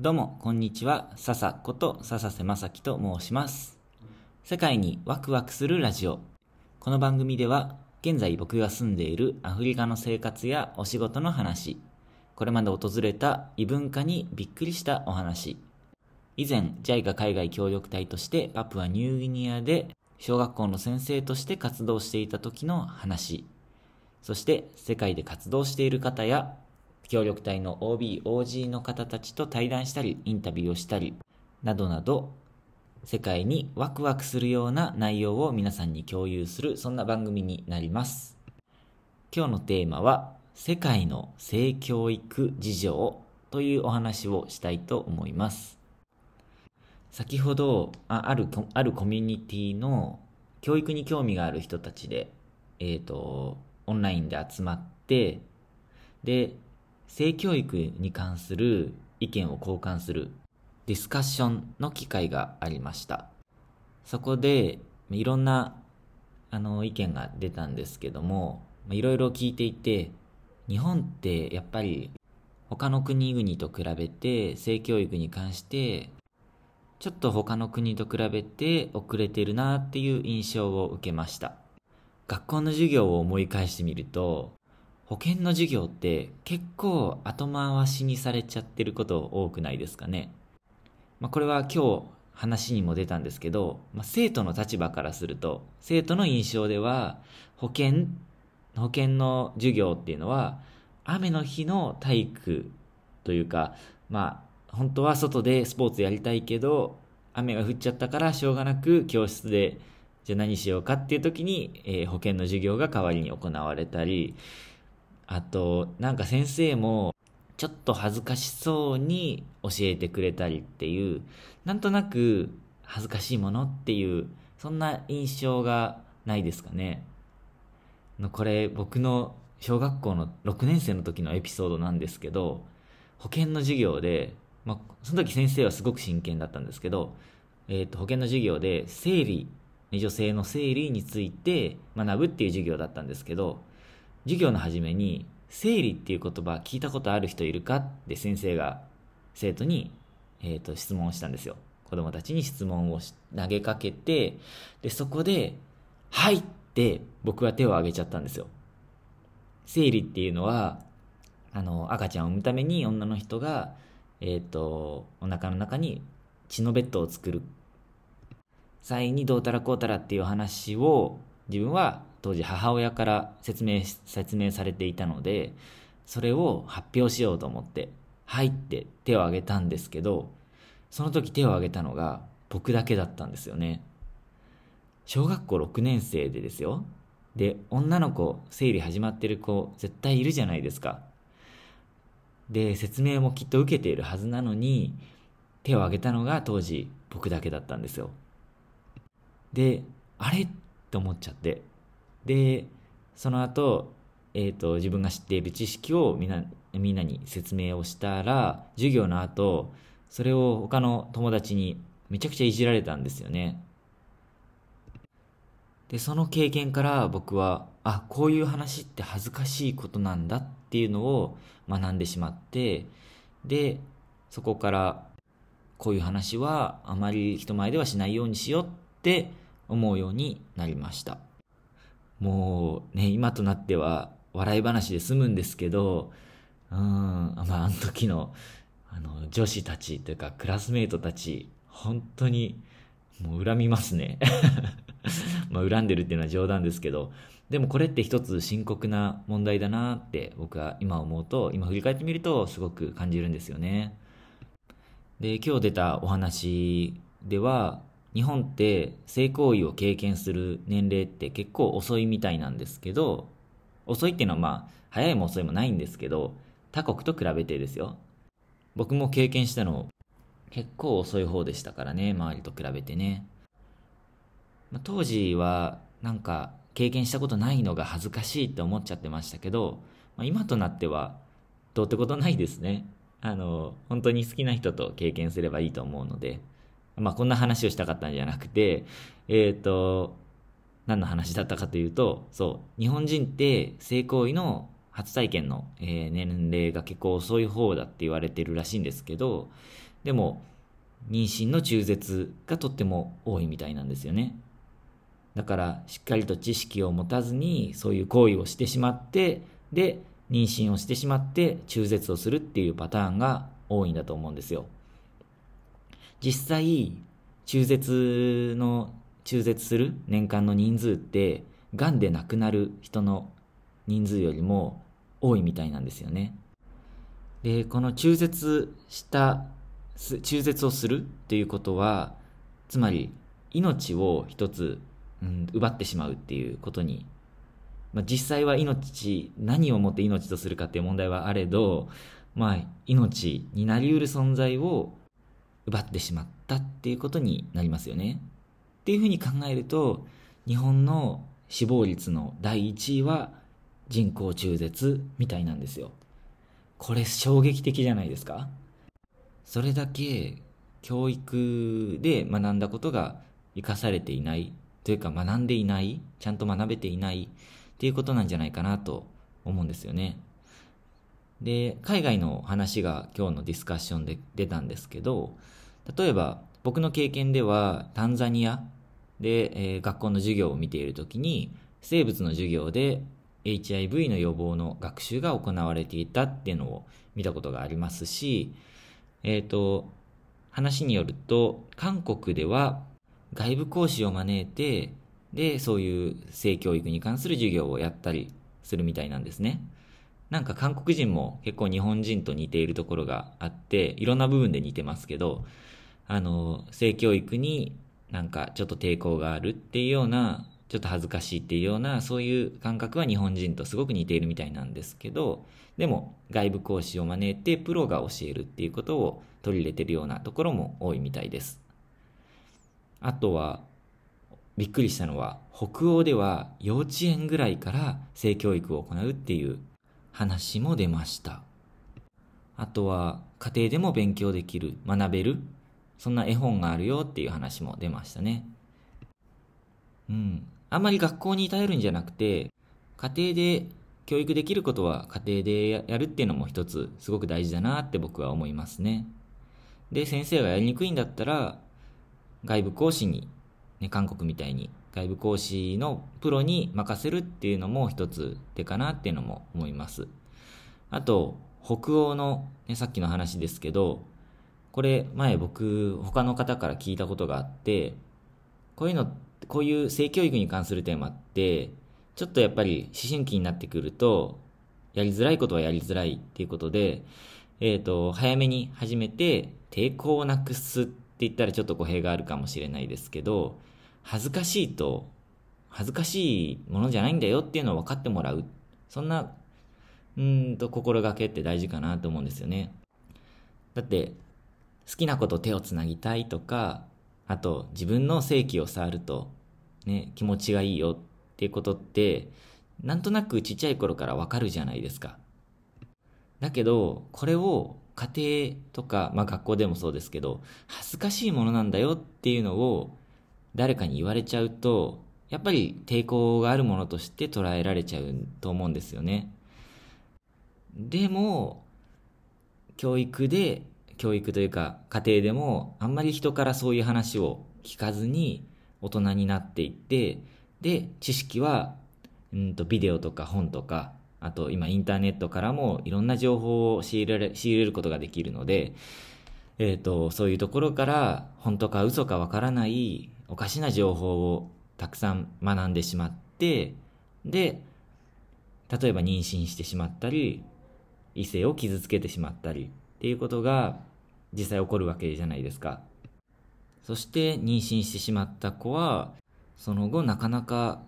どうも、こんにちは。笹こと笹瀬正樹と申します。世界にワクワクするラジオ。この番組では、現在僕が住んでいるアフリカの生活やお仕事の話、これまで訪れた異文化にびっくりしたお話、以前 JICA 海外協力隊としてパプアニューギニアで小学校の先生として活動していた時の話、そして世界で活動している方や協力隊の OB、OG の方たちと対談したり、インタビューをしたり、などなど、世界にワクワクするような内容を皆さんに共有する、そんな番組になります。今日のテーマは、世界の性教育事情というお話をしたいと思います。先ほど、あある、あるコミュニティの教育に興味がある人たちで、えっ、と、オンラインで集まって、で、性教育に関する意見を交換するディスカッションの機会がありました。そこでいろんなあの意見が出たんですけども、いろいろ聞いていて、日本ってやっぱり他の国々と比べて性教育に関してちょっと他の国と比べて遅れてるなっていう印象を受けました。学校の授業を思い返してみると、保険の授業って結構後回しにされちゃってること多くないですかね？まあ、これは今日話にも出たんですけど、まあ、生徒の立場からすると、生徒の印象では保険、保険の授業っていうのは雨の日の体育というか、まあ本当は外でスポーツやりたいけど、雨が降っちゃったからしょうがなく教室でじゃあ何しようかっていう時に、えー保険の授業が代わりに行われたり、あと、なんか先生も、ちょっと恥ずかしそうに教えてくれたりっていう、なんとなく恥ずかしいものっていう、そんな印象がないですかね。のこれ、僕の小学校の6年生の時のエピソードなんですけど、保険の授業で、まあ、その時先生はすごく真剣だったんですけど、えっ、と、保険の授業で生理、女性の生理について学ぶっていう授業だったんですけど、授業の初めに生理っていう言葉聞いたことある人いるかって先生が生徒に、えー、と質問をしたんですよ。子供たちに質問を投げかけてでそこで「はい」って僕は手を挙げちゃったんですよ。生理っていうのはあの赤ちゃんを産むために女の人が、えー、とお腹の中に血のベッドを作る。際にどうたらこうたらっていう話を自分は当時母親から説明説明されていたのでそれを発表しようと思って「はい」って手を挙げたんですけどその時手を挙げたのが僕だけだったんですよね。小学校6年生でですよ。で女の子生理始まってる子絶対いるじゃないですか。で説明もきっと受けているはずなのに手を挙げたのが当時僕だけだったんですよ。であれ？って思っちゃって。でその後、えー、と自分が知っている知識をみんなみんなに説明をしたら授業の後それを他の友達にめちゃくちゃいじられたんですよね。でその経験から僕はあこういう話って恥ずかしいことなんだっていうのを学んでしまってでそこからこういう話はあまり人前ではしないようにしようって思うようになりました。もうね今となっては笑い話で済むんですけどうんまああの時のあの女子たちというかクラスメートたち本当にもう恨みますね。まあ恨んでるっていうのは冗談ですけどでもこれって一つ深刻な問題だなって僕は今思うと今振り返ってみるとすごく感じるんですよね。で今日出たお話では日本って性行為を経験する年齢って結構遅いみたいなんですけど遅いっていうのはまあ早いも遅いもないんですけど他国と比べてですよ。僕も経験したの結構遅い方でしたからね周りと比べてね、ま、当時はなんか経験したことないのが恥ずかしいって思っちゃってましたけど、ま、今となってはどうってことないですね。あの本当に好きな人と経験すればいいと思うので。まあこんな話をしたかったんじゃなくてえっ、と何の話だったかというとそう日本人って性行為の初体験の、えー、年齢が結構遅い方だって言われてるらしいんですけど、でも、妊娠の中絶がとっても多いみたいなんですよね。だから、しっかりと知識を持たずに、そういう行為をしてしまって、で、妊娠をしてしまって中絶をするっていうパターンが多いんだと思うんですよ。実際、中絶の、中絶する年間の人数って、癌で亡くなる人の人数よりも多いみたいなんですよね。で、この中絶した、中絶をするっていうことは、つまり命を一つ、うん、奪ってしまうっていうことに、まあ、実際は命、何をもって命とするかっていう問題はあれど、まあ、命になり得る存在を奪ってしまったっていうことになりますよね。っていうふうに考えると、日本の死亡率の第1位は人工中絶みたいなんですよ。これ衝撃的じゃないですかそれだけ教育で学んだことが生かされていないというか学んでいないちゃんと学べていないっていうことなんじゃないかなと思うんですよね。で、海外の話が今日のディスカッションで出たんですけど、例えば僕の経験ではタンザニアで、えー、学校の授業を見ているときに生物の授業で HIV の予防の学習が行われていたっていうのを見たことがありますし、えっ、ー、と、話によると、韓国では外部講師を招いて、で、そういう性教育に関する授業をやったりするみたいなんですね。なんか韓国人も結構日本人と似ているところがあって、いろんな部分で似てますけど、あの、性教育になんかちょっと抵抗があるっていうようなちょっと恥ずかしいっていうような、そういう感覚は日本人とすごく似ているみたいなんですけど、でも外部講師を招いてプロが教えるっていうことを取り入れてるようなところも多いみたいです。あとは、びっくりしたのは、北欧では幼稚園ぐらいから性教育を行うっていう話も出ました。あとは、家庭でも勉強できる、学べる、そんな絵本があるよっていう話も出ましたね。うん。あんまり学校に頼るんじゃなくて、家庭で教育できることは家庭でやるっていうのも一つすごく大事だなって僕は思いますね。で、先生がやりにくいんだったら、外部講師に、ね、韓国みたいに外部講師のプロに任せるっていうのも一つ手かなっていうのも思います。あと、北欧の、ね、さっきの話ですけど、これ前僕他の方から聞いたことがあって、こういうのこういう性教育に関するテーマって、ちょっとやっぱり思春期になってくると、やりづらいことはやりづらいっていうことで、えっ、ー、と、早めに始めて、抵抗をなくすって言ったらちょっと語弊があるかもしれないですけど、恥ずかしいと、恥ずかしいものじゃないんだよっていうのを分かってもらう。そんな、うんと心がけって大事かなと思うんですよね。だって、好きなこと手をつなぎたいとか、あと自分の性器を触るとね、気持ちがいいよっていうことって、なんとなくちっちゃい頃からわかるじゃないですか。だけど、これを家庭とか、まあ学校でもそうですけど、恥ずかしいものなんだよっていうのを誰かに言われちゃうと、やっぱり抵抗があるものとして捉えられちゃうと思うんですよね。でも、教育で、教育というか家庭でもあんまり人からそういう話を聞かずに、大人になっていって、で、知識は、うんと、ビデオとか本とか、あと今インターネットからもいろんな情報を仕入れ仕入れることができるので、えっ、ー、と、そういうところから本当か嘘かわからないおかしな情報をたくさん学んでしまって、で、例えば妊娠してしまったり、異性を傷つけてしまったりっていうことが実際起こるわけじゃないですか。そして妊娠してしまった子は、その後なかなか、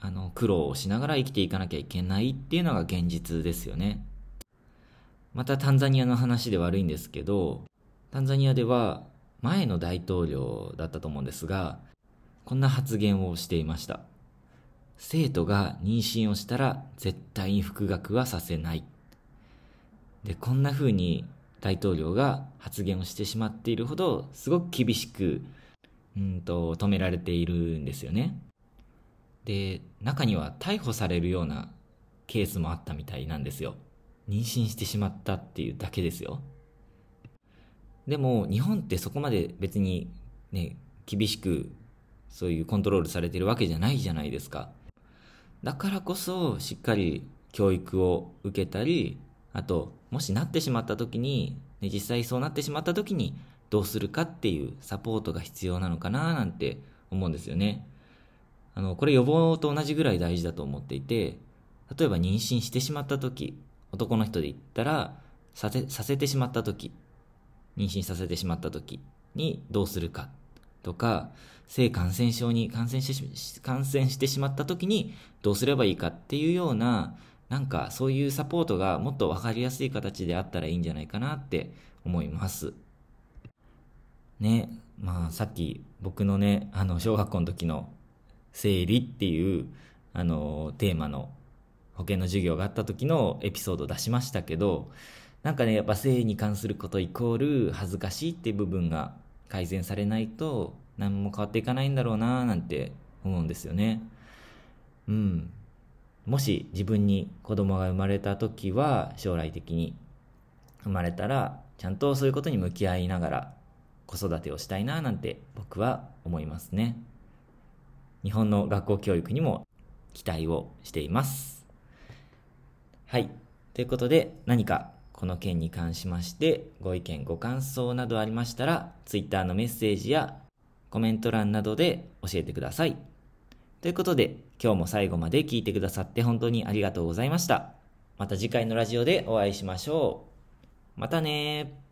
あの、苦労をしながら生きていかなきゃいけないっていうのが現実ですよね。またタンザニアの話で悪いんですけど、タンザニアでは前の大統領だったと思うんですが、こんな発言をしていました。生徒が妊娠をしたら絶対に復学はさせない。で、こんな風に大統領が発言をしてしまっているほど、すごく厳しく、うんと、止められているんですよね。で、中には逮捕されるようなケースもあったみたいなんですよ。妊娠してしまったっていうだけですよ。でも日本ってそこまで別にね、厳しくそういうコントロールされてるわけじゃないじゃないですか。だからこそしっかり教育を受けたり、あと、もしなってしまった時に、ね、実際そうなってしまった時にどうするかっていうサポートが必要なのかななんて思うんですよね。あの、これ予防と同じぐらい大事だと思っていて、例えば妊娠してしまった時、男の人で言ったら、させ、させてしまった時、妊娠させてしまった時にどうするかとか、性感染症に感染して感染してしまった時にどうすればいいかっていうような、なんかそういうサポートがもっとわかりやすい形であったらいいんじゃないかなって思います。ね、まあさっき僕のね、あの小学校の時の生理っていうあのテーマの保険の授業があった時のエピソード出しましたけど、なんかね、やっぱ性に関することイコール恥ずかしいって部分が改善されないと何も変わっていかないんだろうななんて思うんですよね。うん。もし自分に子供が生まれた時は将来的に生まれたらちゃんとそういうことに向き合いながら子育てをしたいななんて僕は思いますね。日本の学校教育にも期待をしています。はい。ということで何かこの件に関しましてご意見ご感想などありましたら Twitter のメッセージやコメント欄などで教えてください。ということで今日も最後まで聞いてくださって本当にありがとうございました。また次回のラジオでお会いしましょう。またね